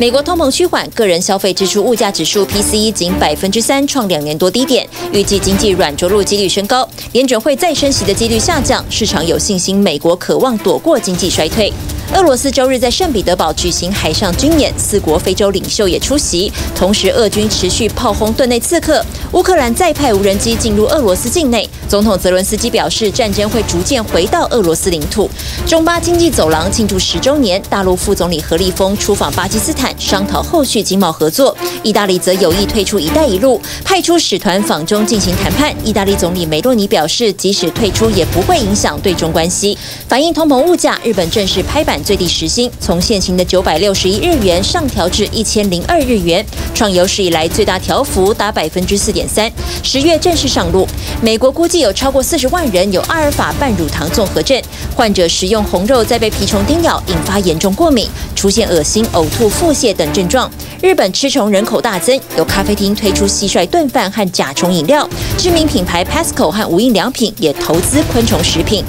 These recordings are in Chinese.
美国通膨趋缓，个人消费支出物价指数 PCE 仅百分之三，创两年多低点。预计经济软着陆几率升高，联准会再升息的几率下降，市场有信心美国渴望躲过经济衰退。俄罗斯周日在圣彼得堡举行海上军演，四国非洲领袖也出席。同时，俄军持续炮轰顿内刺客，乌克兰再派无人机进入俄罗斯境内。总统泽伦斯基表示，战争会逐渐回到俄罗斯领土。中巴经济走廊庆祝十周年，大陆副总理何立峰出访巴基斯坦，商讨后续经贸合作。意大利则有意退出“一带一路”，派出使团访中进行谈判。意大利总理梅洛尼表示，即使退出，也不会影响对中关系。反映通膨物价，日本正式拍板。最低时薪从现行的九百六十一日元上调至一千零二日元，创有史以来最大调幅，达百分之四点三。十月正式上路。美国估计有超过四十万人有阿尔法半乳糖综合症，患者食用红肉再被蜱虫叮咬，引发严重过敏，出现恶心、呕吐、腹泻等症状。日本吃虫人口大增，有咖啡厅推出蟋蟀炖饭和甲虫饮料，知名品牌 Pasco 和无印良品也投资昆虫食品。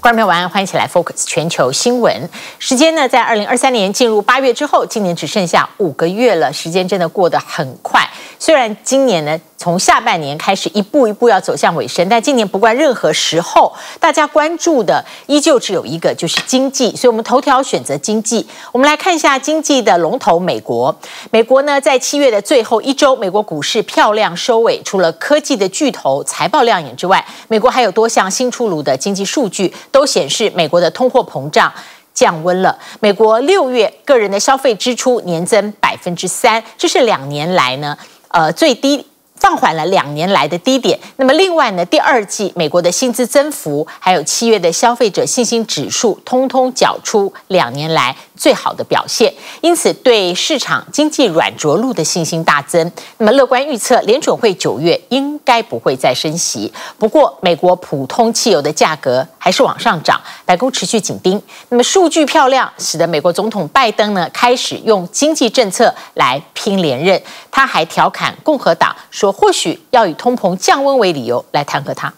观众朋友晚安，欢迎起来 Focus 全球新闻。时间呢，在二零二三年进入八月之后，今年只剩下五个月了，时间真的过得很快。虽然今年呢，从下半年开始一步一步要走向尾声，但今年不管任何时候，大家关注的依旧只有一个，就是经济。所以，我们头条选择经济。我们来看一下经济的龙头美国。美国呢，在七月的最后一周，美国股市漂亮收尾。除了科技的巨头财报亮眼之外，美国还有多项新出炉的经济数据都显示，美国的通货膨胀降温了。美国六月个人的消费支出年增百分之三，这是两年来呢，呃，最低。放缓了两年来的低点。那么，另外呢，第二季美国的薪资增幅，还有七月的消费者信心指数，通通缴出两年来最好的表现。因此，对市场经济软着陆的信心大增。那么，乐观预测联准会九月应该不会再升息。不过，美国普通汽油的价格还是往上涨，白宫持续紧盯。那么，数据漂亮，使得美国总统拜登呢开始用经济政策来拼连任。他还调侃共和党说。或许要以通膨降温为理由来弹劾他。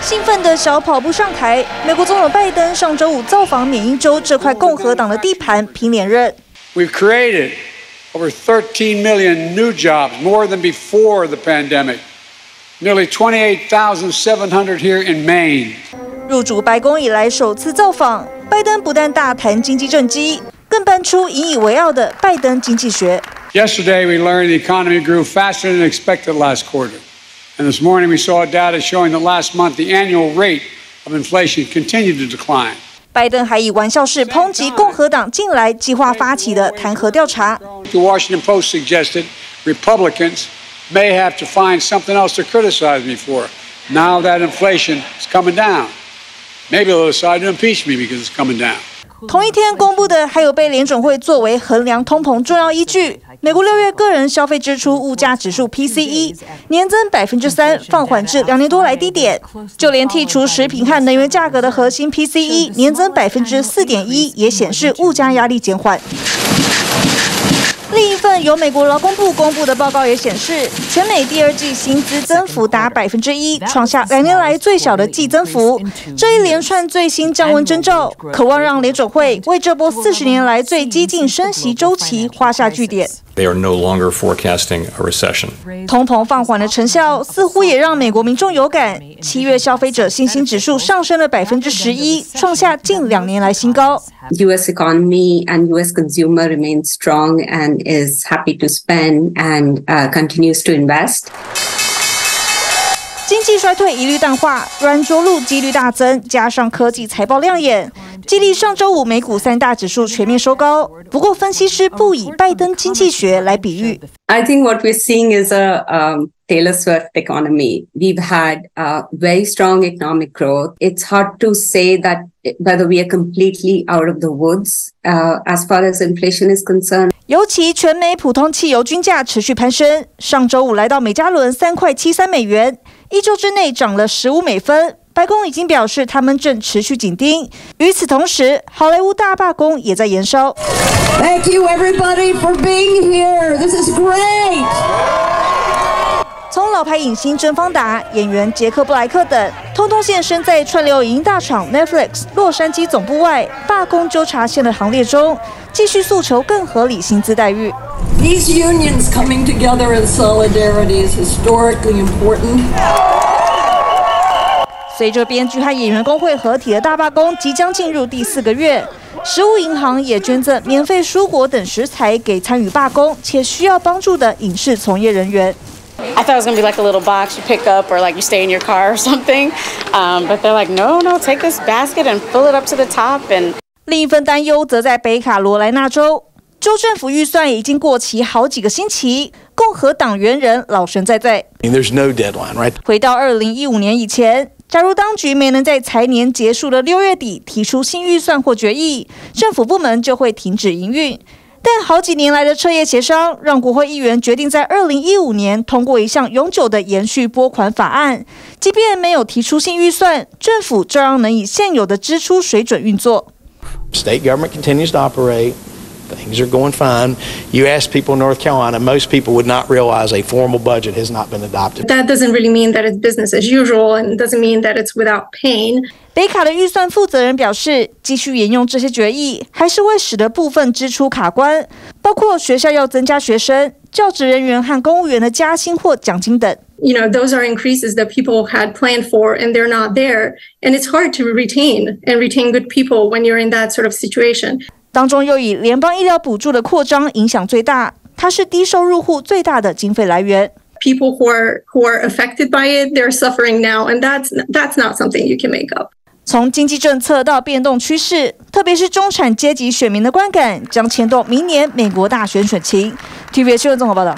兴奋的小跑步上台，美国总统拜登上周五造访缅因州这块共和党的地盘，拼连任。We've created over 13 million new jobs, more than before the pandemic. Nearly 28,700 here in Maine. 入主白宫以来首次造访，拜登不但大谈经济政绩。更搬出引以为傲的拜登经济学。Yesterday we learned the economy grew faster than expected last quarter, and this morning we saw data showing that last month the annual rate of inflation continued to decline. 拜登还以玩笑式抨击共和党近来计划发起的弹劾调查。The Washington Post suggested Republicans may have to find something else to criticize me for. Now that inflation is coming down, maybe they'll decide to impeach me because it's coming down. 同一天公布的还有被联准会作为衡量通膨重要依据，美国六月个人消费支出物价指数 PCE 年增百分之三，放缓至两年多来低点。就连剔除食品和能源价格的核心 PCE 年增百分之四点一，也显示物价压力减缓。另一份由美国劳工部公布的报告也显示，全美第二季薪资增幅达百分之一，创下两年来最小的季增幅。这一连串最新降温征兆，渴望让联准会为这波四十年来最激进升息周期画下句点。They are no longer forecasting a recession. 通膨放缓的成效似乎也让美国民众有感。七月消费者信心指数上升了百分之十一，创下近两年来新高。U.S. economy and U.S. consumer remains strong and is happy to spend and continues to invest. 经济衰退一律淡化，软着陆几率大增，加上科技财报亮眼。激励上周五美股三大指数全面收高，不过分析师不以拜登经济学来比喻。I think what we're seeing is a um, Taylor Swift economy. We've had a very strong economic growth. It's hard to say that whether we are completely out of the woods uh, as far as inflation is concerned. 尤其全美普通汽油均价持续攀升，上周五来到每加仑三块七三美元，一周之内涨了十五美分。白宫已经表示，他们正持续紧盯。与此同时，好莱坞大罢工也在延烧。Thank you everybody for being here. This is great. 从老牌影星甄方达、演员杰克布莱克等，通通现身在串流影音大厂 Netflix 洛杉矶总部外罢工纠察线的行列中，继续诉求更合理薪资待遇。These unions coming together in solidarity is historically important. 随着编剧和演员工会合体的大罢工即将进入第四个月，食物银行也捐赠免费蔬果等食材给参与罢工且需要帮助的影视从业人员。I thought it was gonna be like a little box you pick up or like you stay in your car or something, um, but they're like, no, no, take this basket and fill it up to the top. And 另一份担忧则在北卡罗来纳州，州政府预算已经过期好几个星期，共和党员人老神在在。There's no deadline, right? 回到二零一五年以前。假如当局没能在财年结束的六月底提出新预算或决议，政府部门就会停止营运。但好几年来的彻夜协商，让国会议员决定在二零一五年通过一项永久的延续拨款法案。即便没有提出新预算，政府照样能以现有的支出水准运作。State government continues to operate. Things are going fine. You ask people in North Carolina, most people would not realize a formal budget has not been adopted. That doesn't really mean that it's business as usual and doesn't mean that it's without pain. 北卡的预算负责人表示，继续沿用这些决议，还是会使得部分支出卡关，包括学校要增加学生、教职人员和公务员的加薪或奖金等。You know, those are increases that people had planned for and they're not there. And it's hard to retain and retain good people when you're in that sort of situation. 当中又以联邦医疗补助的扩张影响最大，它是低收入户最大的经费来源。People who are who are affected by it, they're suffering now, and that's that's not something you can make up. 从经济政策到变动趋势，特别是中产阶级选民的观感，将牵动明年美国大选选情。TVBS 新闻综合报道。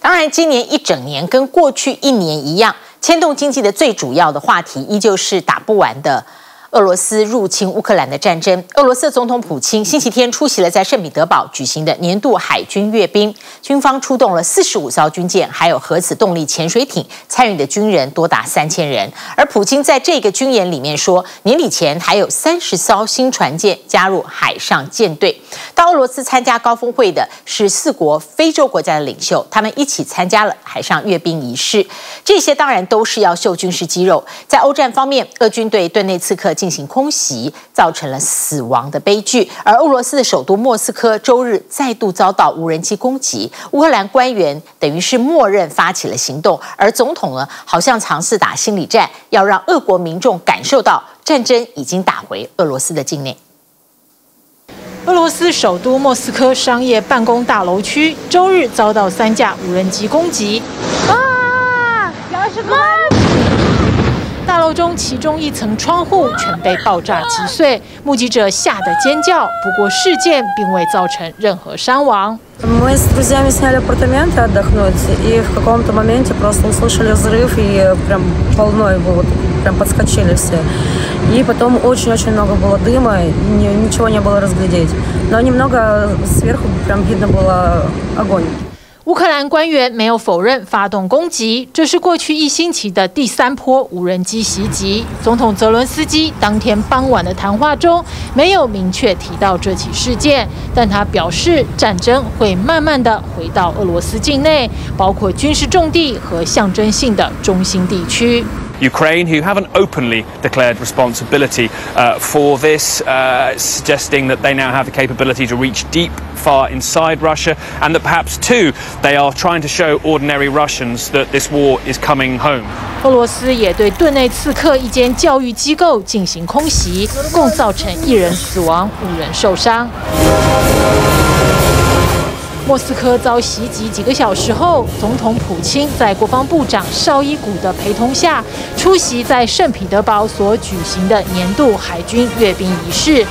当然，今年一整年跟过去一年一样，牵动经济的最主要的话题，依旧是打不完的。俄罗斯入侵乌克兰的战争，俄罗斯总统普京星期天出席了在圣彼得堡举行的年度海军阅兵，军方出动了四十五艘军舰，还有核子动力潜水艇，参与的军人多达三千人。而普京在这个军演里面说，年底前还有三十艘新船舰加入海上舰队。到俄罗斯参加高峰会的是四国非洲国家的领袖，他们一起参加了海上阅兵仪式。这些当然都是要秀军事肌肉。在欧战方面，俄军队对内茨克进行空袭，造成了死亡的悲剧。而俄罗斯的首都莫斯科周日再度遭到无人机攻击，乌克兰官员等于是默认发起了行动，而总统呢，好像尝试打心理战，要让俄国民众感受到战争已经打回俄罗斯的境内。俄罗斯首都莫斯科商业办公大楼区周日遭到三架无人机攻击。啊！大楼中其中一层窗户全被爆炸击碎，目击者吓得尖叫。不过事件并未造成任何伤亡。 乌克兰官员没有否认发动攻击，这是过去一星期的第三波无人机袭击。总统泽伦斯基当天傍晚的谈话中没有明确提到这起事件，但他表示战争会慢慢的回到俄罗斯境内，包括军事重地和象征性的中心地区。Ukraine, who haven't openly declared responsibility uh, for this, uh, suggesting that they now have the capability to reach deep, far inside Russia, and that perhaps too they are trying to show ordinary Russians that this war is coming home. 俄罗斯也对顿内茨克一间教育机构进行空袭，共造成一人死亡，五人受伤。 莫斯科遭袭击几个小时后，总统普京在国防部长绍伊古的陪同下，出席在圣彼得堡所举行的年度海军阅兵仪式。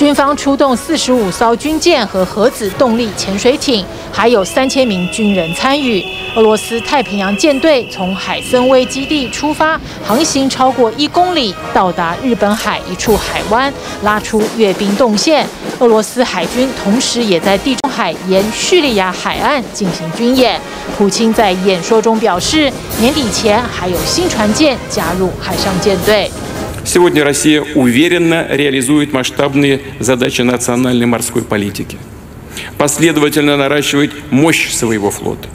军方出动四十五艘军舰和核子动力潜水艇，还有三千名军人参与。俄罗斯太平洋舰队从海参崴基地出发，航行超过一公里，到达日本海一处海湾，拉出阅兵动线。俄罗斯海军同时也在地中海沿叙利亚海岸进行军演。普京在演说中表示，年底前还有新船舰加入海上舰队。Сегодня Россия уверенно реализует масштабные задачи национальной морской политики, последовательно наращивает мощь своего флота,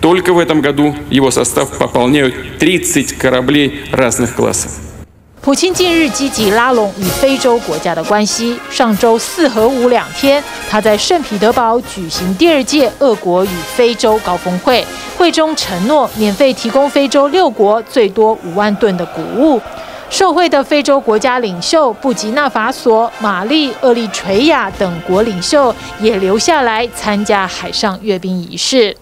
Только в этом году его состав пополняют 30 кораблей разных классов. 普京近日积极拉拢与非洲国家的关系。上周四核五两天，他在圣彼得堡举行第二届俄国与非洲高峰会，会中承诺免费提供非洲六国最多五万吨的谷物。 受惠的非洲国家领袖布吉纳法索、玛丽、厄立垂亚等国领袖也留下来参加海上阅兵仪式。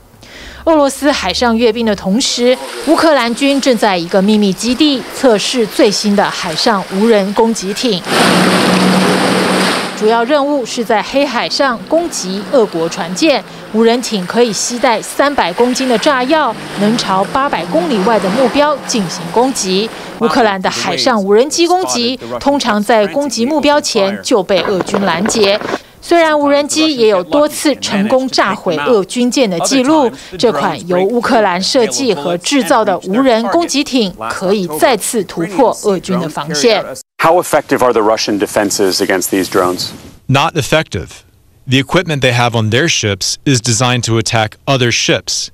俄罗斯海上阅兵的同时，乌克兰军正在一个秘密基地测试最新的海上无人攻击艇。主要任务是在黑海上攻击俄国船舰。无人艇可以携带三百公斤的炸药，能朝八百公里外的目标进行攻击。乌克兰的海上无人机攻击通常在攻击目标前就被俄军拦截。虽然无人机也有多次成功炸毁俄军舰的记录，这款由乌克兰设计和制造的无人攻击艇可以再次突破俄军的防线。How effective are the Russian defenses against these drones? Not effective. The equipment they have on their ships is designed to attack other ships.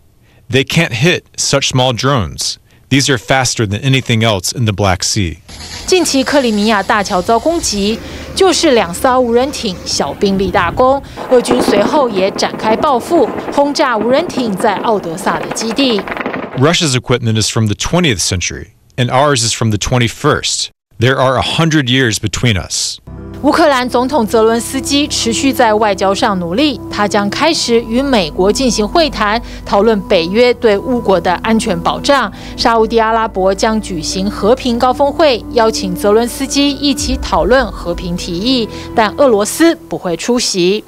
They can't hit such small drones. These are faster than anything else in the Black Sea. 近期克里米亚大桥遭攻击，就是两艘无人艇小兵立大功。俄军随后也展开报复，轰炸无人艇在奥德萨的基地。Russia's equipment is from the 20th century, and ours is from the 21st. There are a hundred years between us. 乌克兰总统泽伦斯基持续在外交上努力，他将开始与美国进行会谈，讨论北约对乌国的安全保障。沙乌地阿拉伯将举行和平高峰会，邀请泽伦斯基一起讨论和平提议，但俄罗斯不会出席。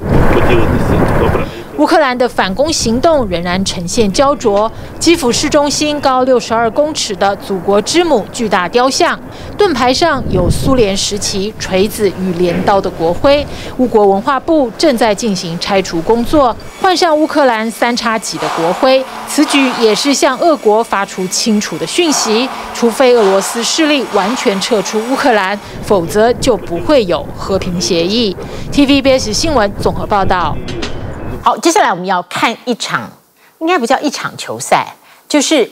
乌克兰的反攻行动仍然呈现焦灼。基辅市中心高六十二公尺的祖国之母巨大雕像，盾牌上有苏联时期锤子与镰刀的国徽。乌国文化部正在进行拆除工作，换上乌克兰三叉戟的国徽。此举也是向俄国发出清楚的讯息：除非俄罗斯势力完全撤出乌克兰，否则就不会有和平协议。TVBS 新闻综合报道。好，接下来我们要看一场，应该不叫一场球赛，就是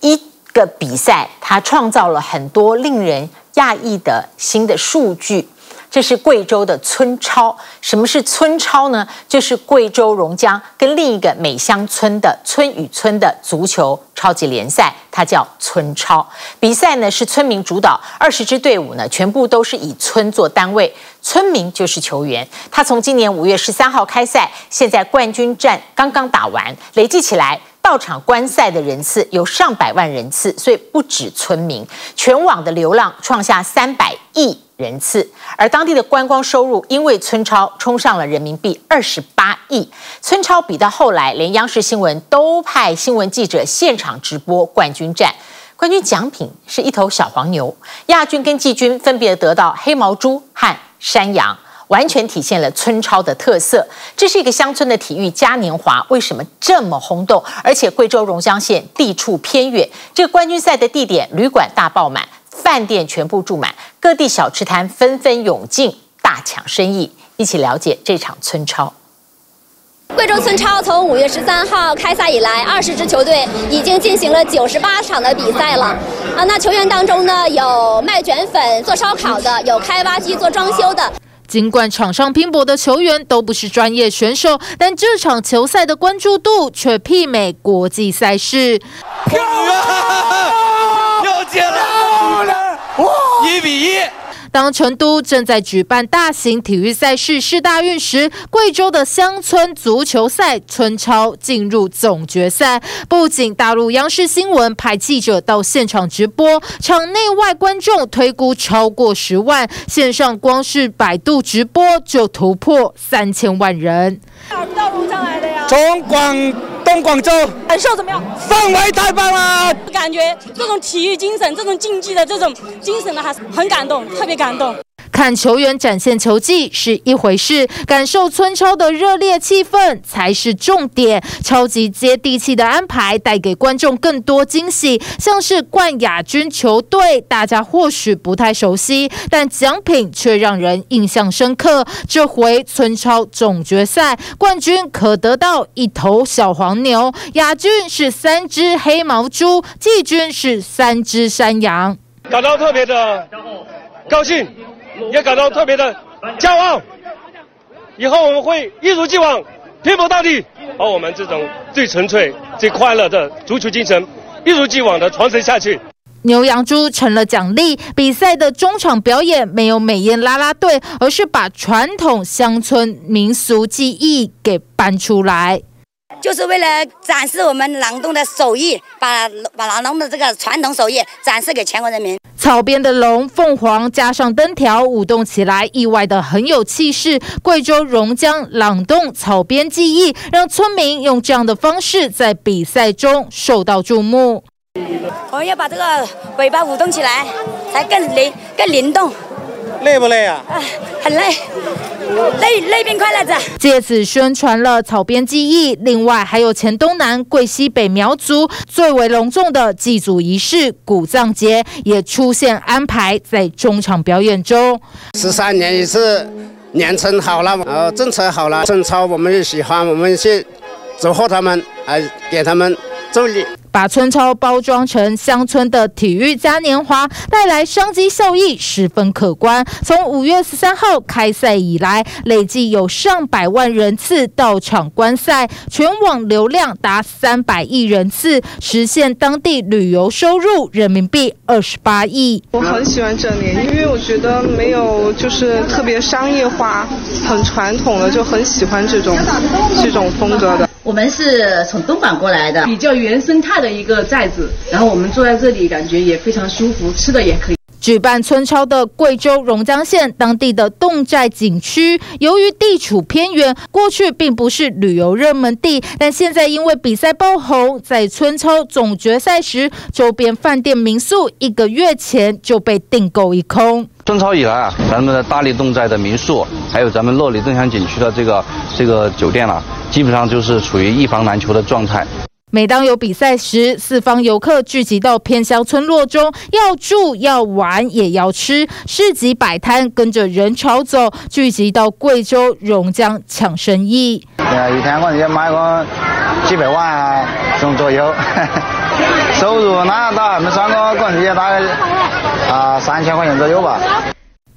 一个比赛，它创造了很多令人讶异的新的数据。这是贵州的村超。什么是村超呢？就是贵州榕江跟另一个美乡村的村与村的足球超级联赛，它叫村超。比赛呢是村民主导，二十支队伍呢全部都是以村做单位，村民就是球员。他从今年五月十三号开赛，现在冠军战刚刚打完，累计起来到场观赛的人次有上百万人次，所以不止村民，全网的流量创下三百亿。人次，而当地的观光收入因为村超冲上了人民币二十八亿。村超比到后来，连央视新闻都派新闻记者现场直播冠军战。冠军奖品是一头小黄牛，亚军跟季军分别得到黑毛猪和山羊，完全体现了村超的特色。这是一个乡村的体育嘉年华，为什么这么轰动？而且贵州榕江县地处偏远，这个冠军赛的地点旅馆大爆满。饭店全部住满，各地小吃摊纷纷涌进，大抢生意。一起了解这场村超。贵州村超从五月十三号开赛以来，二十支球队已经进行了九十八场的比赛了。啊，那球员当中呢，有卖卷粉、做烧烤的，有开挖机、做装修的。尽管场上拼搏的球员都不是专业选手，但这场球赛的关注度却媲美国际赛事。一比一。当成都正在举办大型体育赛事世大运时，贵州的乡村足球赛村超进入总决赛。不仅大陆央视新闻派记者到现场直播，场内外观众推估超过十万，线上光是百度直播就突破三千万人。哪儿到路上来的呀？从广东广州。感受怎么样？氛围太棒了！感觉这种体育精神、这种竞技的这种精神呢，还是很感动，特别感动。看球员展现球技是一回事，感受村超的热烈气氛才是重点。超级接地气的安排带给观众更多惊喜，像是冠亚军球队，大家或许不太熟悉，但奖品却让人印象深刻。这回村超总决赛冠军可得到一头小黄牛，亚军是三只黑毛猪，季军是三只山羊。感到特别的高兴，也感到特别的骄傲。以后我们会一如既往拼搏到底，把我们这种最纯粹、最快乐的足球精神一如既往的传承下去。牛羊猪成了奖励。比赛的中场表演没有美艳啦啦队，而是把传统乡村民俗技艺给搬出来。就是为了展示我们郎动的手艺，把把郎动的这个传统手艺展示给全国人民。草编的龙凤凰加上灯条舞动起来，意外的很有气势。贵州榕江朗动草编技艺，让村民用这样的方式在比赛中受到注目。我们要把这个尾巴舞动起来，才更灵更灵动。累不累啊？啊，很累，累累并快乐着。借此宣传了草编技艺，另外还有黔东南、桂西北苗族最为隆重的祭祖仪式古葬节也出现安排在中场表演中。十三年一次，年成好了，呃，政策好了，村超我们也喜欢，我们去祝贺他们，来给他们助力。把村超包装成乡村的体育嘉年华，带来商机效益十分可观。从五月十三号开赛以来，累计有上百万人次到场观赛，全网流量达三百亿人次，实现当地旅游收入人民币二十八亿。我很喜欢这里，因为我觉得没有就是特别商业化，很传统的，就很喜欢这种这种风格的。我们是从东莞过来的，比较原生态的一个寨子，然后我们坐在这里感觉也非常舒服，吃的也可以。举办村超的贵州榕江县当地的侗寨景区，由于地处偏远，过去并不是旅游热门地，但现在因为比赛爆红，在村超总决赛时，周边饭店民宿一个月前就被订购一空。村超以来啊，咱们的大力侗寨的民宿，还有咱们乐里镇乡景区的这个这个酒店啊，基本上就是处于一房难求的状态。每当有比赛时，四方游客聚集到偏乡村落中，要住要玩也要吃，市集摆摊跟着人潮走，聚集到贵州榕江抢生意。呃，一天可能要卖个几百万啊，种左右，收入那倒没算过，可能也大概啊三千块钱左右吧。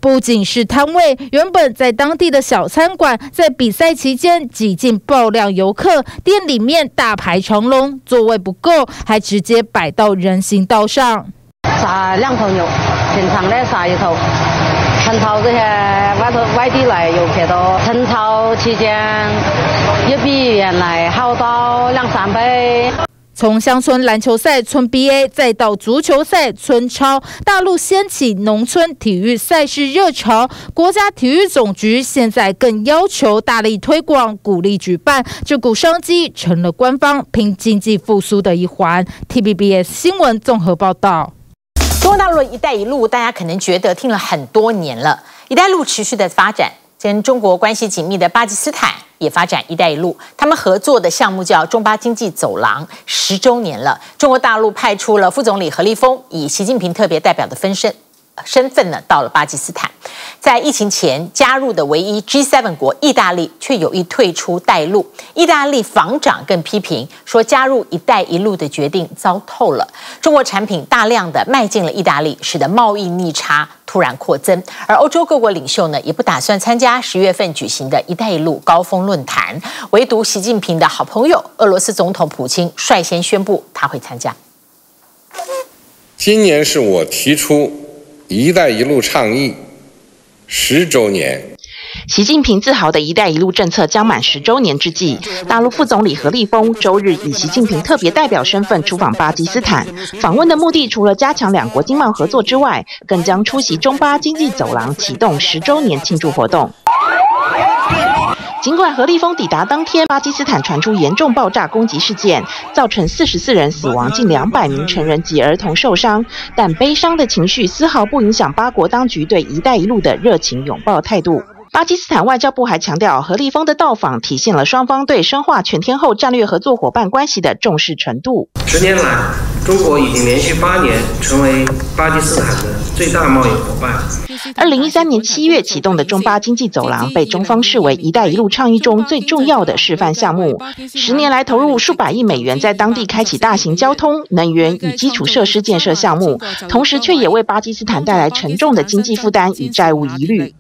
不仅是摊位，原本在当地的小餐馆，在比赛期间挤进爆量游客，店里面大排长龙，座位不够，还直接摆到人行道上。杀两头牛，平常的杀一头。村超这些外头外地来游客多，村超期间也比原来好到两三倍。从乡村篮球赛村 BA 再到足球赛村超，大陆掀起农村体育赛事热潮。国家体育总局现在更要求大力推广、鼓励举办，这股商机成了官方拼经济复苏的一环。T B B S 新闻综合报道。中国大陆的一带一路，大家可能觉得听了很多年了，一带路持续的发展，跟中国关系紧密的巴基斯坦。也发展“一带一路”，他们合作的项目叫“中巴经济走廊”，十周年了。中国大陆派出了副总理何立峰，以习近平特别代表的分身。身份呢，到了巴基斯坦，在疫情前加入的唯一 G7 国意大利却有意退出带路。意大利防长更批评说，加入“一带一路”的决定糟透了。中国产品大量的迈进了意大利，使得贸易逆差突然扩增。而欧洲各国领袖呢，也不打算参加十月份举行的一带一路高峰论坛，唯独习近平的好朋友俄罗斯总统普京率先宣布他会参加。今年是我提出。“一带一路”倡议十周年，习近平自豪的一带一路政策将满十周年之际，大陆副总理何立峰周日以习近平特别代表身份出访巴基斯坦。访问的目的除了加强两国经贸合作之外，更将出席中巴经济走廊启动十周年庆祝活动。尽管何立峰抵达当天，巴基斯坦传出严重爆炸攻击事件，造成四十四人死亡，近两百名成人及儿童受伤，但悲伤的情绪丝毫不影响巴国当局对“一带一路”的热情拥抱态度。巴基斯坦外交部还强调，何立峰的到访体现了双方对深化全天候战略合作伙伴关系的重视程度。十年来，中国已经连续八年成为巴基斯坦的最大贸易伙伴。二零一三年七月启动的中巴经济走廊被中方视为“一带一路”倡议中最重要的示范项目。十年来投入数百亿美元，在当地开启大型交通、能源与基础设施建设项目，同时却也为巴基斯坦带来沉重的经济负担与债务疑虑。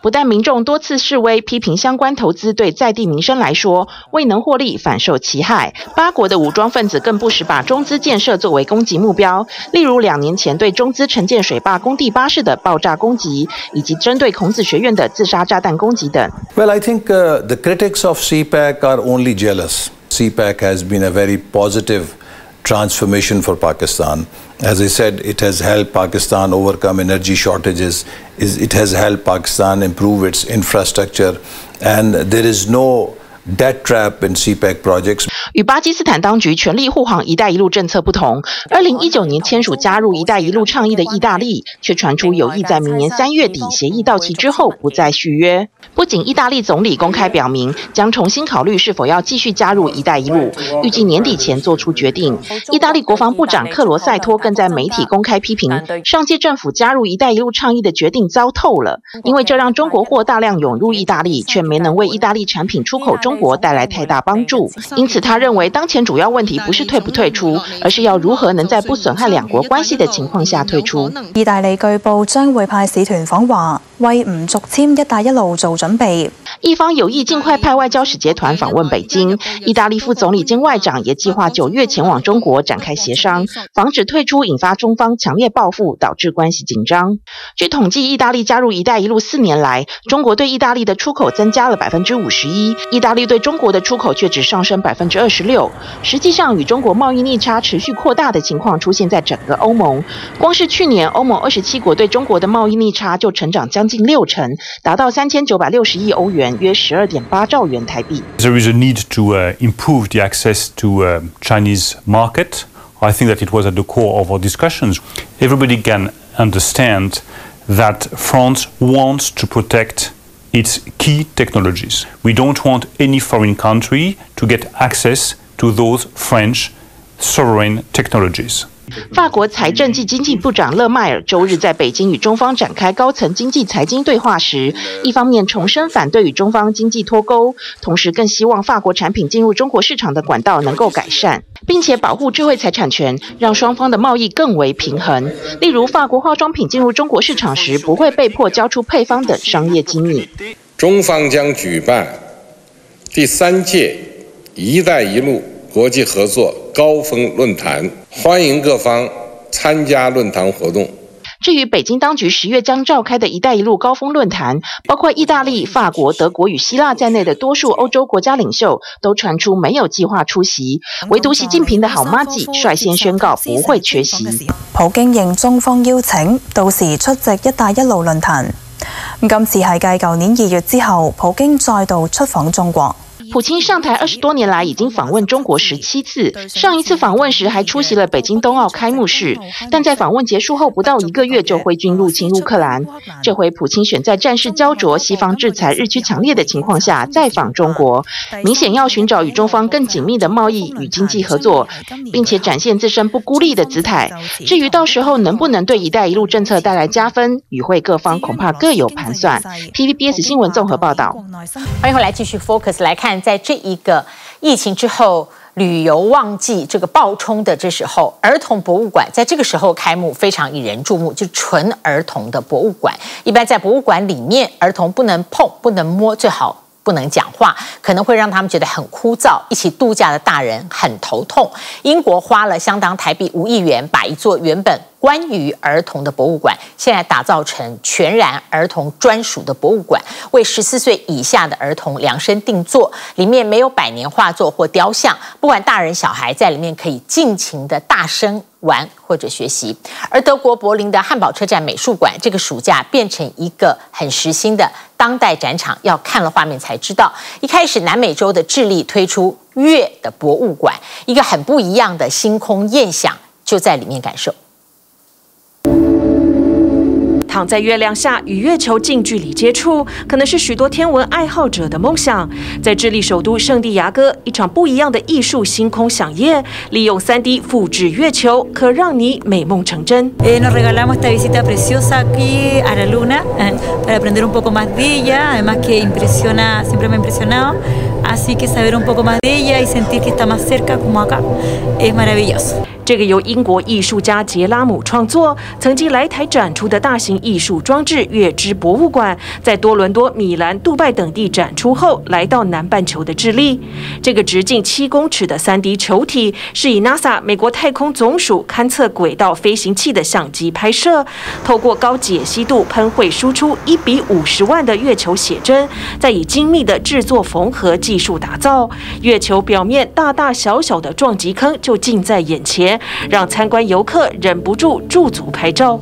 不但民众多次示威批评相关投资对在地民生来说未能获利，反受其害。八国的武装分子更不时把中资建设作为攻击目标，例如两年前对中资承建水坝工地巴士的爆炸攻击，以及针对孔子学院的自杀炸弹攻击等。Well, I think uh, the critics of CPEC are only jealous. CPEC has been a very positive transformation for Pakistan. As I said, it has helped Pakistan overcome energy shortages. It has helped Pakistan improve its infrastructure. And there is no 与巴基斯坦当局全力护航“一带一路”政策不同，二零一九年签署加入“一带一路”倡议的意大利，却传出有意在明年三月底协议到期之后不再续约。不仅意大利总理公开表明将重新考虑是否要继续加入“一带一路”，预计年底前做出决定。意大利国防部长克罗塞托更在媒体公开批评上届政府加入“一带一路”倡议的决定糟透了，因为这让中国货大量涌入意大利，却没能为意大利产品出口中国带来太大帮助。因此，他认为当前主要问题不是退不退出，而是要如何能在不损害两国关系的情况下退出。意大利据报将会派使团访华，为唔续签“一带一路”做准备。一方有意尽快派外交使节团访问北京，意大利副总理兼外长也计划九月前往中国展开协商，防止退出引发中方强烈报复，导致关系紧张。据统计，意大利加入“一带一路”四年来，中国对意大利的出口增加了百分之五十一，意大利对中国的出口却只上升百分之二十六。实际上，与中国贸易逆差持续扩大的情况出现在整个欧盟。光是去年，欧盟二十七国对中国的贸易逆差就成长将近六成，达到三千九百六十亿欧元，约十二点八兆元台币。There is a need to improve the access to Chinese market. I think that it was at the core of our discussions. Everybody can understand that France wants to protect its key technologies. We don't want any foreign country to get access to those French sovereign technologies. 法国财政及经济部长勒迈尔周日在北京与中方展开高层经济财经对话时，一方面重申反对与中方经济脱钩，同时更希望法国产品进入中国市场的管道能够改善，并且保护智慧财产权，让双方的贸易更为平衡。例如，法国化妆品进入中国市场时不会被迫交出配方等商业机密。中方将举办第三届“一带一路”国际合作高峰论坛，欢迎各方参加论坛活动。至于北京当局十月将召开的一带一路高峰论坛，包括意大利、法国、德国与希腊在内的多数欧洲国家领袖都传出没有计划出席，唯独习近平的好妈子率先宣告不会缺席。普京应中方邀请，到时出席一带一路论坛。今次系继旧年二月之后，普京再度出访中国。普京上台二十多年来，已经访问中国十七次。上一次访问时还出席了北京冬奥开幕式，但在访问结束后不到一个月就挥军入侵乌克兰。这回普京选在战事焦灼、西方制裁日趋强烈的情况下再访中国，明显要寻找与中方更紧密的贸易与经济合作，并且展现自身不孤立的姿态。至于到时候能不能对“一带一路”政策带来加分，与会各方恐怕各有盘算。PVBS 新闻综合报道。欢迎回来，继续 Focus 来看。在这一个疫情之后，旅游旺季这个暴冲的这时候，儿童博物馆在这个时候开幕，非常引人注目。就纯儿童的博物馆，一般在博物馆里面，儿童不能碰、不能摸，最好不能讲话，可能会让他们觉得很枯燥。一起度假的大人很头痛。英国花了相当台币五亿元，把一座原本关于儿童的博物馆，现在打造成全然儿童专属的博物馆，为十四岁以下的儿童量身定做。里面没有百年画作或雕像，不管大人小孩在里面可以尽情的大声玩或者学习。而德国柏林的汉堡车站美术馆，这个暑假变成一个很实心的当代展场，要看了画面才知道。一开始，南美洲的智利推出月的博物馆，一个很不一样的星空宴想，就在里面感受。在月亮下与月球近距离接触，可能是许多天文爱好者的梦想。在智利首都圣地亚哥，一场不一样的艺术星空饗宴，利用 3D 复制月球，可让你美梦成真。这个由英国艺术家杰拉姆创作、曾经来台展出的大型艺术装置“月之博物馆”，在多伦多、米兰、杜拜等地展出后，来到南半球的智利。这个直径七公尺的 3D 球体，是以 NASA 美国太空总署勘测轨道飞行器的相机拍摄，透过高解析度喷绘输出一比五十万的月球写真，再以精密的制作缝合技术打造。月球表面大大小小的撞击坑就近在眼前。让参观游客忍不住驻足拍照。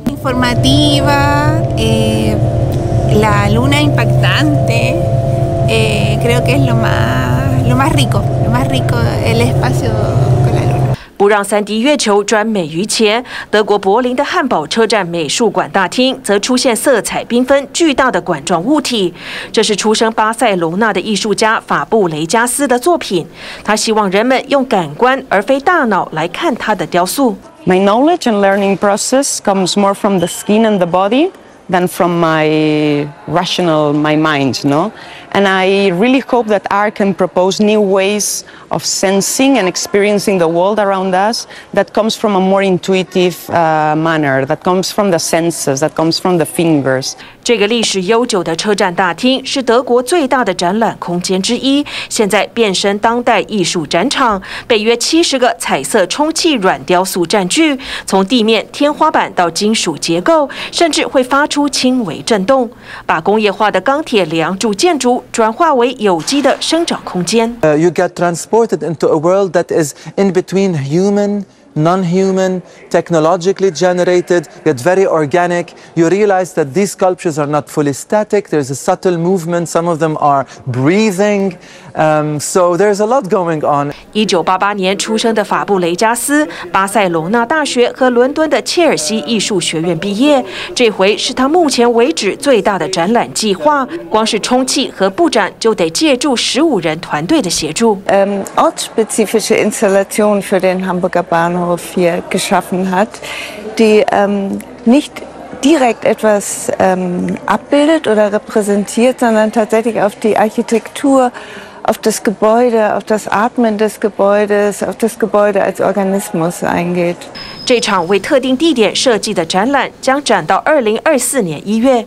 不让 3D 月球专美于前，德国柏林的汉堡车站美术馆大厅则出现色彩缤纷、巨大的管状物体。这是出生巴塞罗那的艺术家法布雷加斯的作品。他希望人们用感官而非大脑来看他的雕塑。My knowledge and learning process comes more from the skin and the body than from my rational, my mind, no? And I really hope that art can propose new ways of sensing and experiencing the world around us that comes from a more intuitive uh, manner, that comes from the senses, that comes from the fingers. 这个历史悠久的车站大厅是德国最大的展览空间之一，现在变身当代艺术展场，被约七十个彩色充气软雕塑占据，从地面、天花板到金属结构，甚至会发出轻微震动，把工业化的钢铁梁柱建筑转化为有机的生长空间。Uh, you get transported into a world that is in between human non-human, technologically generated, yet very organic. You realize that these sculptures are not fully static. There's a subtle movement. Some of them are breathing. Um, so there's a lot going on. 一九八八年出生的法布雷加斯，巴塞隆纳大学和伦敦的切尔西艺术学院毕业。这回是他目前为止最大的展览计划。光是充气和布展就得借助十五人团队的协助。Um, ortsspezifische Installation für den Hamburger Bahnhof hier geschaffen hat, die um, nicht direkt etwas um, abbildet oder repräsentiert, sondern tatsächlich auf die Architektur auf das Gebäude, auf das Atmen des Gebäudes, auf das Gebäude als Organismus eingeht. 这场为特定地点设计的展览将展到二零二四年一月。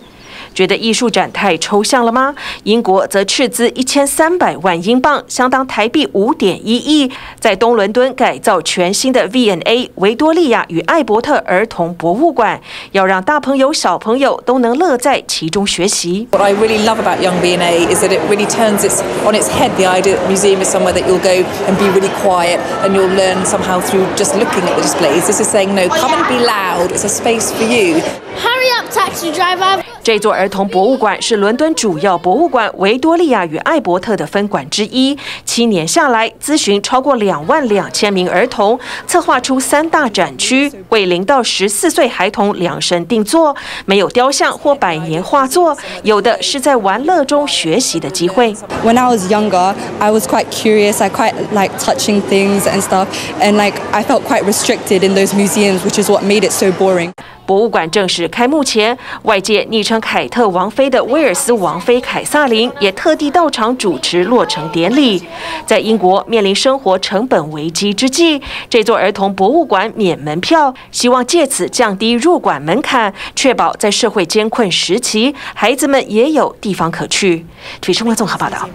觉得艺术展太抽象了吗？英国则斥资一千三百万英镑，相当台币五点一亿，在东伦敦改造全新的 V&A 维多利亚与艾伯特儿童博物馆，要让大朋友小朋友都能乐在其中学习。What I really love about Young V&A is that it really turns its on its head. The idea that museum is somewhere that you'll go and be really quiet and you'll learn somehow through just looking at the displays. This is saying no, come and be loud. It's a space for you. Hurry up, taxi driver. 这座儿童博物馆是伦敦主要博物馆维多利亚与艾伯特的分馆之一。七年下来，咨询超过两万两千名儿童，策划出三大展区，为零到十四岁孩童量身定做。没有雕像或百年画作，有的是在玩乐中学习的机会。When I was younger, I was quite curious. I quite like touching things and stuff, and like I felt quite restricted in those museums, which is what made it so boring. 博物馆正式开幕前，外界昵称凯特王妃的威尔斯王妃凯萨琳也特地到场主持落成典礼。在英国面临生活成本危机之际，这座儿童博物馆免门票，希望借此降低入馆门槛，确保在社会艰困时期，孩子们也有地方可去。体育生活综合报道。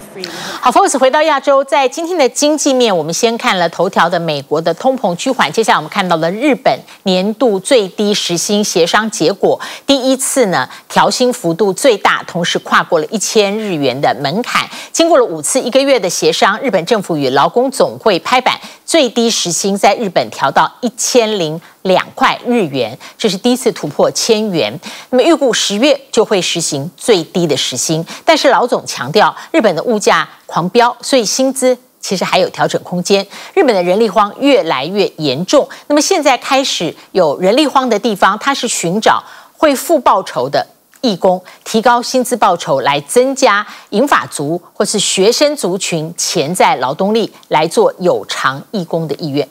好，Focus 回到亚洲，在今天的经济面，我们先看了头条的美国的通膨趋缓，接下来我们看到了日本年度最低时薪。协商结果，第一次呢调薪幅度最大，同时跨过了一千日元的门槛。经过了五次一个月的协商，日本政府与劳工总会拍板，最低时薪在日本调到一千零两块日元，这是第一次突破千元。那么预估十月就会实行最低的时薪，但是劳总强调，日本的物价狂飙，所以薪资。其实还有调整空间。日本的人力荒越来越严重，那么现在开始有人力荒的地方，它是寻找会付报酬的义工，提高薪资报酬，来增加银发族或是学生族群潜在劳动力来做有偿义工的意愿。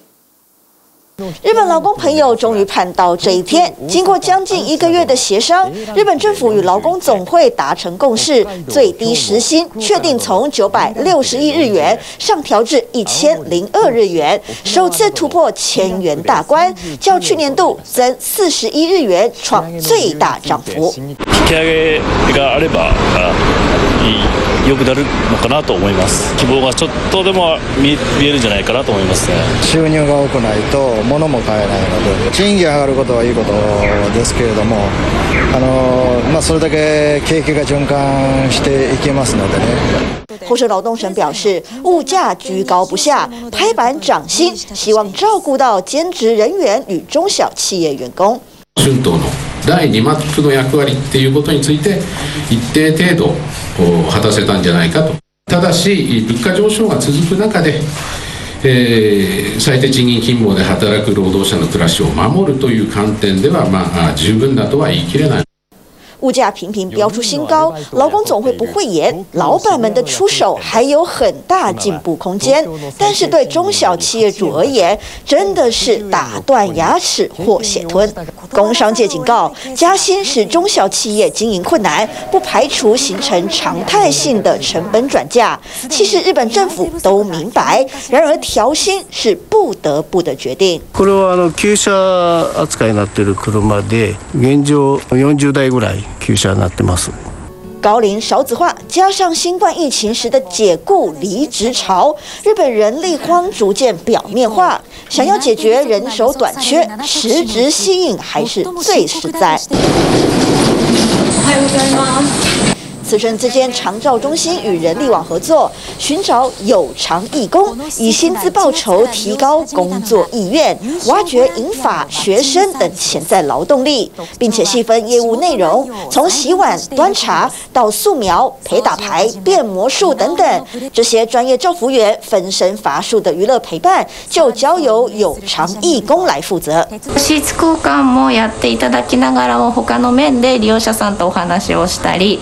日本劳工朋友终于盼到这一天。经过将近一个月的协商，日本政府与劳工总会达成共识，最低时薪确定从九百六十亿日元上调至一千零二日元，首次突破千元大关，较去年度增四十一日元，创最大涨幅。良くなるのかなと思います。希望がちょっとでも见见えるんじゃないかなと思いますね。収入が多くないと物も买えないので、赁金上がることはいいことですけれども、あのまあそれだけ景気が循环していきますのでね。厚生劳动省表示，物价居高不下，拍板涨薪，希望照顾到兼职人员与中小企业员工。春闘の第2幕の役割っていうことについて一定程度果たせたんじゃないかと。ただし物価上昇が続く中で、えー、最低賃金勤務で働く労働者の暮らしを守るという観点ではまあ十分だとは言い切れない。物价频频飙出新高，劳工总会不讳言，老板们的出手还有很大进步空间。但是对中小企业主而言，真的是打断牙齿或血吞。工商界警告，加薪使中小企业经营困难，不排除形成常态性的成本转嫁。其实日本政府都明白，然而调薪是不得不的决定。これはあの旧车扱いになっている车で现状40台ぐらい。 高龄少子化加上新冠疫情时的解雇离职潮，日本人力荒逐渐表面化。想要解决人手短缺，实质吸引还是最实在。此生之间，长照中心与人力网合作，寻找有偿义工，以薪资报酬提高工作意愿，挖掘银发学生等潜在劳动力，并且细分业务内容，从洗碗、端茶到素描、陪打牌、变魔术等等，这些专业照服员分身乏术的娱乐陪伴，就交由有偿义工来负责。シーツ交换もやっていただきながらも他の面で利用者さんとお话をしたり。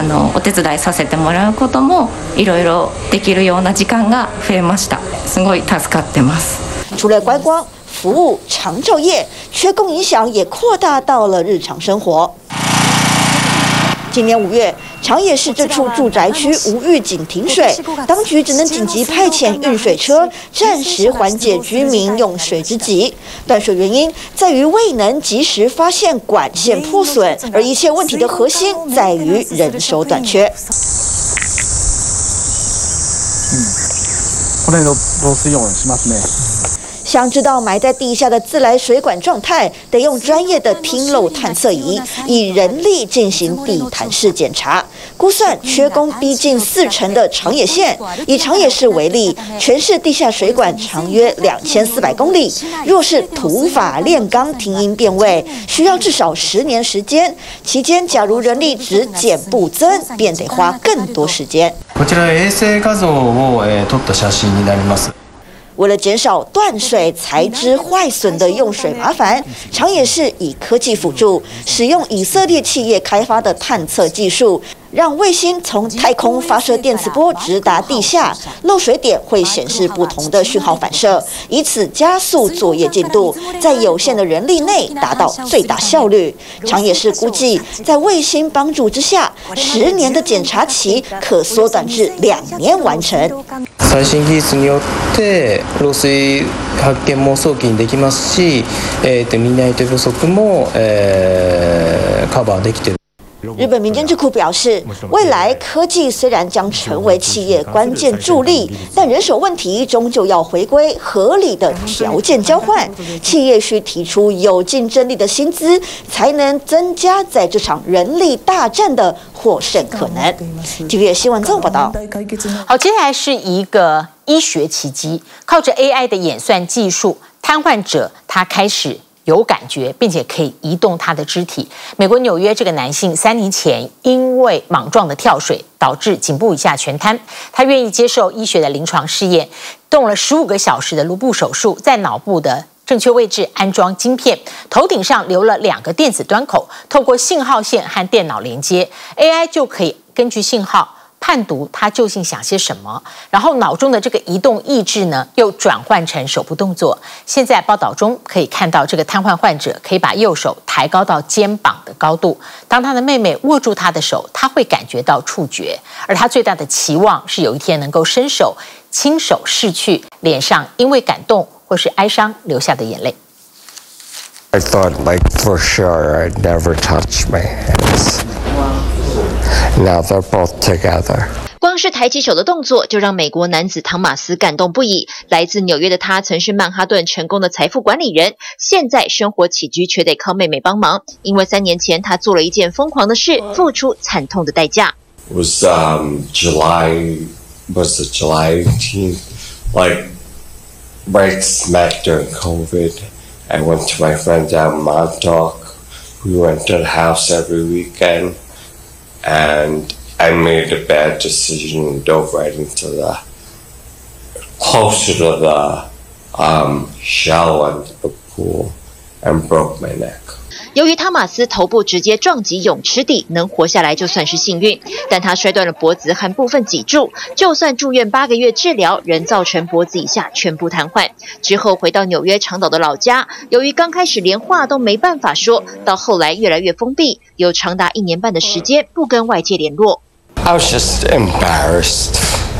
あのお手伝いさせてもらうこともいろいろできるような時間が増えました。すごい助かってます。除了观光、服务、长昼夜，缺工影响也扩大到了日常生活。今年五月，长野市这处住宅区无预警停水，当局只能紧急派遣运水车，暂时缓解居民用水之急。断水原因在于未能及时发现管线破损，而一切问题的核心在于人手短缺。嗯，これの漏水音しますね。 想知道埋在地下的自来水管状态，得用专业的听漏探测仪，以人力进行地毯式检查。估算缺工逼近四成的长野县，以长野市为例，全市地下水管长约两千四百公里。若是土法炼钢停音变位，需要至少十年时间。期间，假如人力只减不增，便得花更多时间。こちら卫星画像を撮った写真になります。 为了减少断水材质坏损的用水麻烦，长野市以科技辅助，使用以色列企业开发的探测技术，让卫星从太空发射电磁波直达地下，漏水点会显示不同的讯号反射，以此加速作业进度，在有限的人力内达到最大效率。长野市估计，在卫星帮助之下，十年的检查期可缩短至两年完成。最新技术によって漏水発见も早期にできますし、えー、と担い手不足も、えー、カバーできてる。 日本民间智库表示，未来科技虽然将成为企业关键助力，但人手问题终究要回归合理的条件交换。企业需提出有竞争力的薪资，才能增加在这场人力大战的获胜可能。TVBS 新闻综合报道。好，接下来是一个医学奇迹，靠着 AI 的演算技术，瘫痪者他开始。有感觉，并且可以移动他的肢体。美国纽约这个男性三年前因为莽撞的跳水，导致颈部以下全瘫。他愿意接受医学的临床试验，动了十五个小时的颅部手术，在脑部的正确位置安装晶片，头顶上留了两个电子端口，透过信号线和电脑连接，AI 就可以根据信号。判读他究竟想些什么，然后脑中的这个移动意志呢，又转换成手部动作。现在报道中可以看到，这个瘫痪患者可以把右手抬高到肩膀的高度。当他的妹妹握住他的手，他会感觉到触觉。而他最大的期望是有一天能够伸手亲手拭去脸上因为感动或是哀伤流下的眼泪。I thought, like, for sure I'd never touch my hands. Now they're both together. 光是抬起手的动作，就让美国男子汤马斯感动不已。来自纽约的他，曾是曼哈顿成功的财富管理人，现在生活起居却得靠妹妹帮忙。因为三年前他做了一件疯狂的事，付出惨痛的代价。Was um July was it July 18th? Like right smack during COVID. I went to my friend's out in Montauk. We went to the house every weekend. and I made a bad decision and dove right into the closer to the um, shallow end of the pool and broke my neck. 由于汤马斯头部直接撞击泳池底，能活下来就算是幸运。但他摔断了脖子和部分脊柱，就算住院八个月治疗，仍造成脖子以下全部瘫痪。之后回到纽约长岛的老家，由于刚开始连话都没办法说，到后来越来越封闭，有长达一年半的时间不跟外界联络。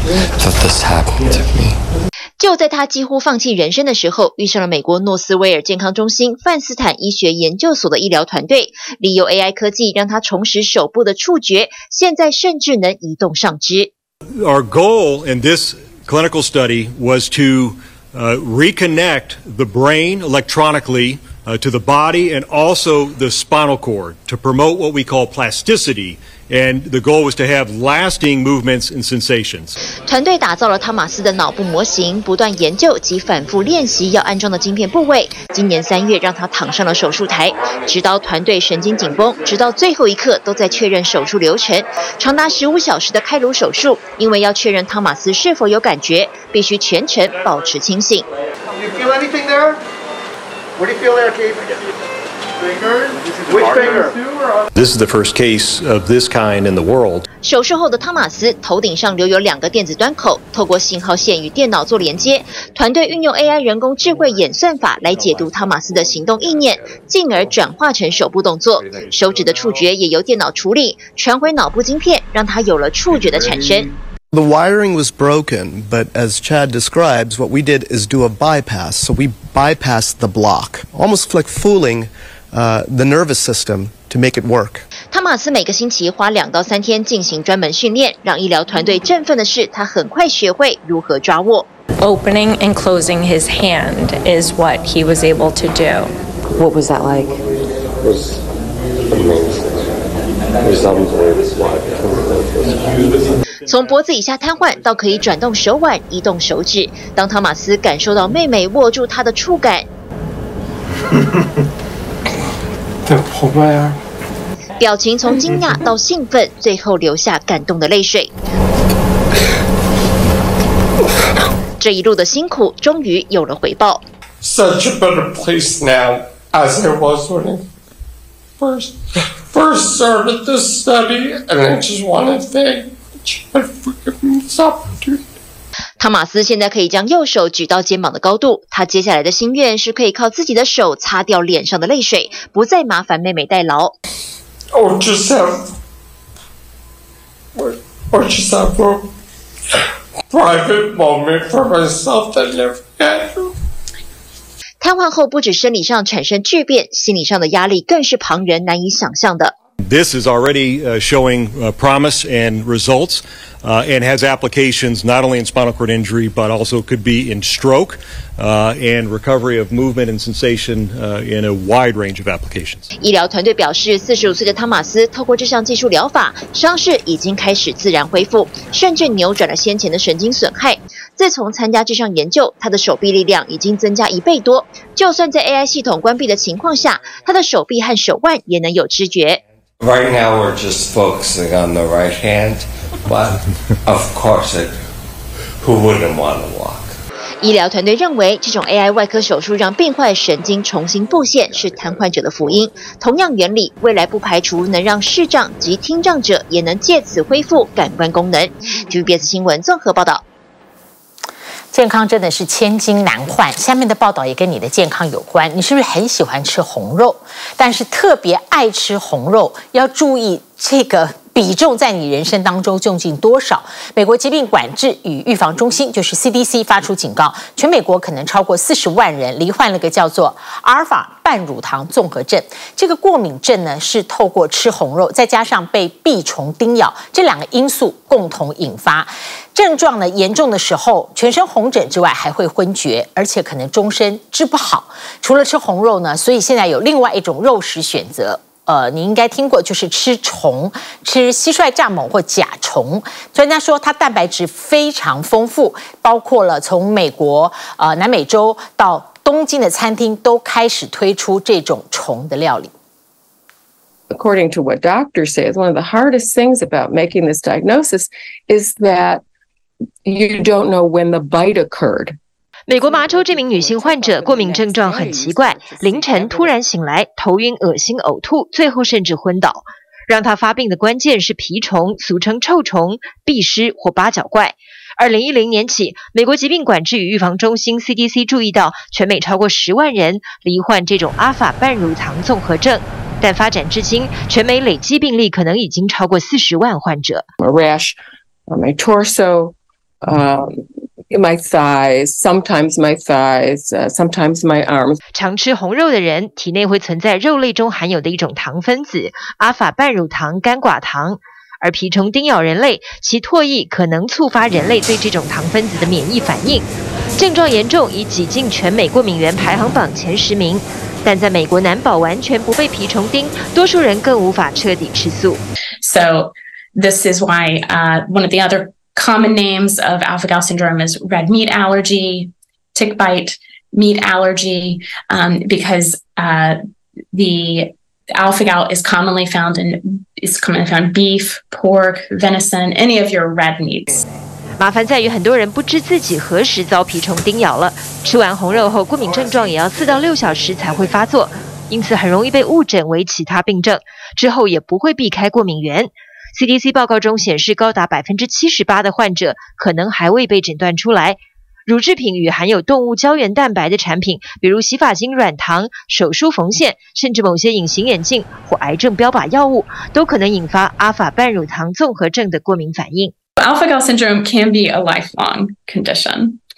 that this happened to me. 就在他几乎放弃人生的时候，遇上了美国诺斯威尔健康中心范斯坦医学研究所的医疗团队，利用 AI 科技让他重拾手部的触觉，现在甚至能移动上肢。Our goal in this clinical study was to reconnect the brain electronically to the body and also the spinal cord to promote what we call plasticity. And the goal was to have lasting movements and sensations. 团队打造了汤马斯的脑部模型，不断研究及反复练习要安装的晶片部位。今年三月，让他躺上了手术台，直到团队神经紧绷，直到最后一刻都在确认手术流程。长达十五小时的开颅手术，因为要确认汤马斯是否有感觉，必须全程保持清醒。You feel anything there? What do you feel there, Keith? This is the first case of this kind in the world. 手术后的汤马斯头顶上留有两个电子端口，透过信号线与电脑做连接。团队运用 AI 人工智慧演算法来解读汤马斯的行动意念，进而转化成手部动作。手指的触觉也由电脑处理，传回脑部晶片，让它有了触觉的产生。The wiring was broken, but as Chad describes, what we did is do a bypass. So we bypassed the block, almost like fooling Uh, the nervous system to make it work. 汤马斯每个星期花两到三天进行专门训练，让医疗团队振奋的是，他很快学会如何抓握。Opening and closing his hand is what he was able to do. What was that like? It was amazing. It was unbelievable. 从脖子以下瘫痪到可以转动手腕、移动手指，当汤马斯感受到妹妹握住他的触感。 表情从惊讶到兴奋，最后流下感动的泪水。这一路的辛苦终于有了回报。Such a better place now as I was when I first first started this study, and I just want to thank Chad for giving me this opportunity. 汤马斯现在可以将右手举到肩膀的高度。他接下来的心愿是可以靠自己的手擦掉脸上的泪水，不再麻烦妹妹代劳。Oh, private moment for myself never had. 瘫痪后不止生理上产生巨变，心理上的压力更是旁人难以想象的。This is already uh, showing uh, promise and results uh, and has applications not only in spinal cord injury but also could be in stroke uh, and recovery of movement and sensation uh, in a wide range of applications. 医疗团队表示，四十五岁的汤马斯透过这项技术疗法，伤势已经开始自然恢复，甚至扭转了先前的神经损害。自从参加这项研究，他的手臂力量已经增加一倍多。就算在 AI 系统关闭的情况下，他的手臂和手腕也能有知觉。Right now, we're just focusing on the right hand, but of course, it, who wouldn't want to walk? 医疗团队认为，这种 AI 外科手术让病患神经重新布线是瘫痪者的福音。同样原理，未来不排除能让视障及听障者也能借此恢复感官功能。TVBS 新闻综合报道。健康真的是千金难换。下面的报道也跟你的健康有关。你是不是很喜欢吃红肉？但是特别爱吃红肉，要注意这个。比重在你人生当中究竟多少？美国疾病管制与预防中心就是 CDC 发出警告，全美国可能超过四十万人罹患了个叫做阿尔法半乳糖综合症。这个过敏症呢，是透过吃红肉，再加上被蜱虫叮咬这两个因素共同引发。症状呢，严重的时候，全身红疹之外，还会昏厥，而且可能终身治不好。除了吃红肉呢，所以现在有另外一种肉食选择。呃，你应该听过，就是吃虫，吃蟋蟀、蚱蜢或甲虫。专家说，它蛋白质非常丰富，包括了从美国、呃南美洲到东京的餐厅都开始推出这种虫的料理。According to what doctors say, one of the hardest things about making this diagnosis is that you don't know when the bite occurred. 美国麻州这名女性患者过敏症状很奇怪，凌晨突然醒来，头晕、恶心、呕吐，最后甚至昏倒。让她发病的关键是蜱虫，俗称臭虫、蜱虱或八角怪。二零一零年起，美国疾病管制与预防中心 CDC 注意到，全美超过十万人罹患这种阿法半乳糖综合症，但发展至今，全美累计病例可能已经超过四十万患者。A rash on my torso, um... My thighs, sometimes my thighs, sometimes my arms. 常吃红肉的人体内会存在肉类中含有的一种糖分子阿法半乳糖苷寡糖，而蜱虫叮咬人类，其唾液可能触发人类对这种糖分子的免疫反应，症状严重，已挤进全美过敏源排行榜前十名。但在美国难保完全不被蜱虫叮，多数人更无法彻底吃素。So this is why, uh, one of the other Common names of alpha-gal syndrome is red meat allergy, tick bite, meat allergy, um, because uh, the alpha-gal is commonly found in is commonly found beef, pork, venison, any of your red meats. 麻烦在于很多人不知自己何时遭蜱虫叮咬了，吃完红肉后过敏症状也要四到六小时才会发作，因此很容易被误诊为其他病症，之后也不会避开过敏源。 CDC 报告中显示，高达百分之七十八的患者可能还未被诊断出来。乳制品与含有动物胶原蛋白的产品，比如洗发精、软糖、手术缝线，甚至某些隐形眼镜或癌症标靶药物，都可能引发阿法半乳糖综合症的过敏反应。Alpha-gal syndrome can be a lifelong condition.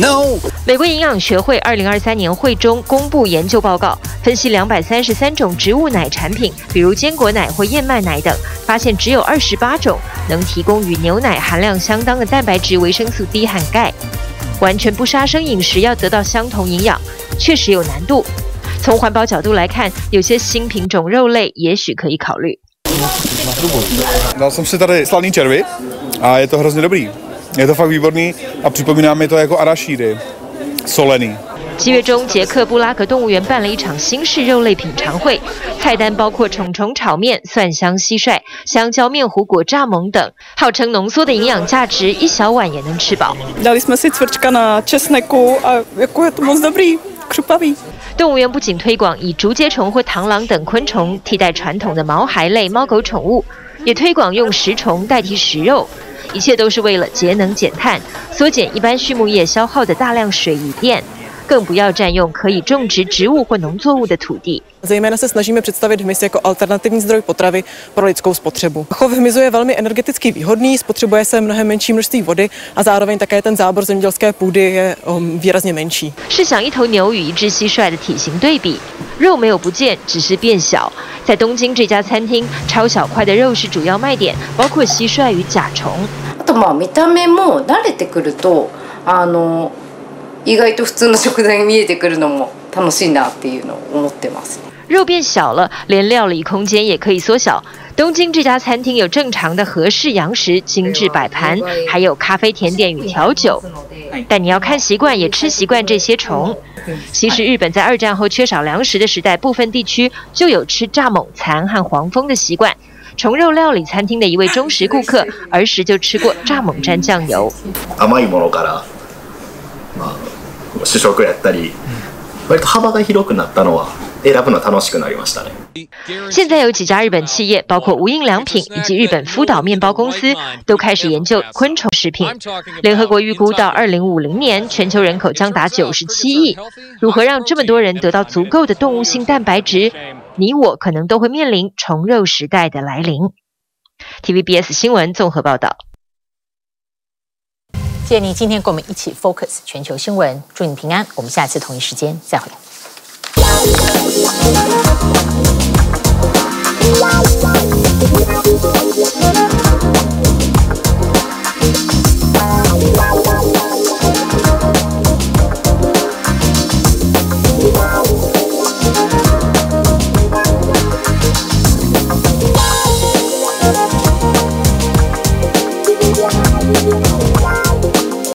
No，美国营养学会二零二三年会中公布研究报告，分析两百三十三种植物奶产品，比如坚果奶或燕麦奶等，发现只有二十八种能提供与牛奶含量相当的蛋白质、维生素 D 和钙。完全不杀生饮食要得到相同营养，确实有难度。从环保角度来看，有些新品种肉类也许可以考虑。七月中，捷克布拉格动物园办了一场新式肉类品尝会，菜单包括虫虫炒面、蒜香蟋蟀、香蕉面糊果蚱蜢等，号称浓缩的营养价值，一小碗也能吃饱。动物园不仅推广以竹节虫或螳螂等昆虫替代传统的毛孩类猫狗宠物，也推广用食虫代替食肉。一切都是为了节能减碳，缩减一般畜牧业消耗的大量水与电。更不要占用可以种植植物或农作物的土地。Zejména se snažíme představit hmyz jako alternativní zdroj potravy pro lidskou spotřebu. Chov hmyzu je velmi energeticky výhodný, spotřebuje se mnohem menší množství vody a zároveň také ten zábor zemědělské půdy je um, výrazně menší. 试想一头牛与一只蟋蟀的体型对比，肉没有不见，只是变小。在东京这家餐厅，超小块的肉是主要卖点，包括蟋蟀与甲虫。あとまあ见た目も惯れてくると、あの 意外と普通の食材に见えてくるのも楽しいなっていうのを思ってます。肉变小了，连料理空间也可以缩小。东京这家餐厅有正常的和式洋食、精致摆盘，还有咖啡、甜点与调酒。但你要看习惯，也吃习惯这些虫。其实日本在二战后缺少粮食的时代，部分地区就有吃蚱蜢蚕和黄蜂的习惯。虫肉料理餐厅的一位忠实顾客，儿时就吃过蚱蜢沾酱油。甘いものから、まあ 主食やったり、割と幅が広くなったのは。现在有几家日本企业，包括无印良品以及日本福岛面包公司，都开始研究昆虫食品。联合国预估到二零五零年，全球人口将达九十七亿。如何让这么多人得到足够的动物性蛋白质？你我可能都会面临虫肉时代的来临。TVBS 新闻综合报道。 谢谢你今天跟我们一起 focus 全球新闻，祝你平安。我们下次同一时间再会。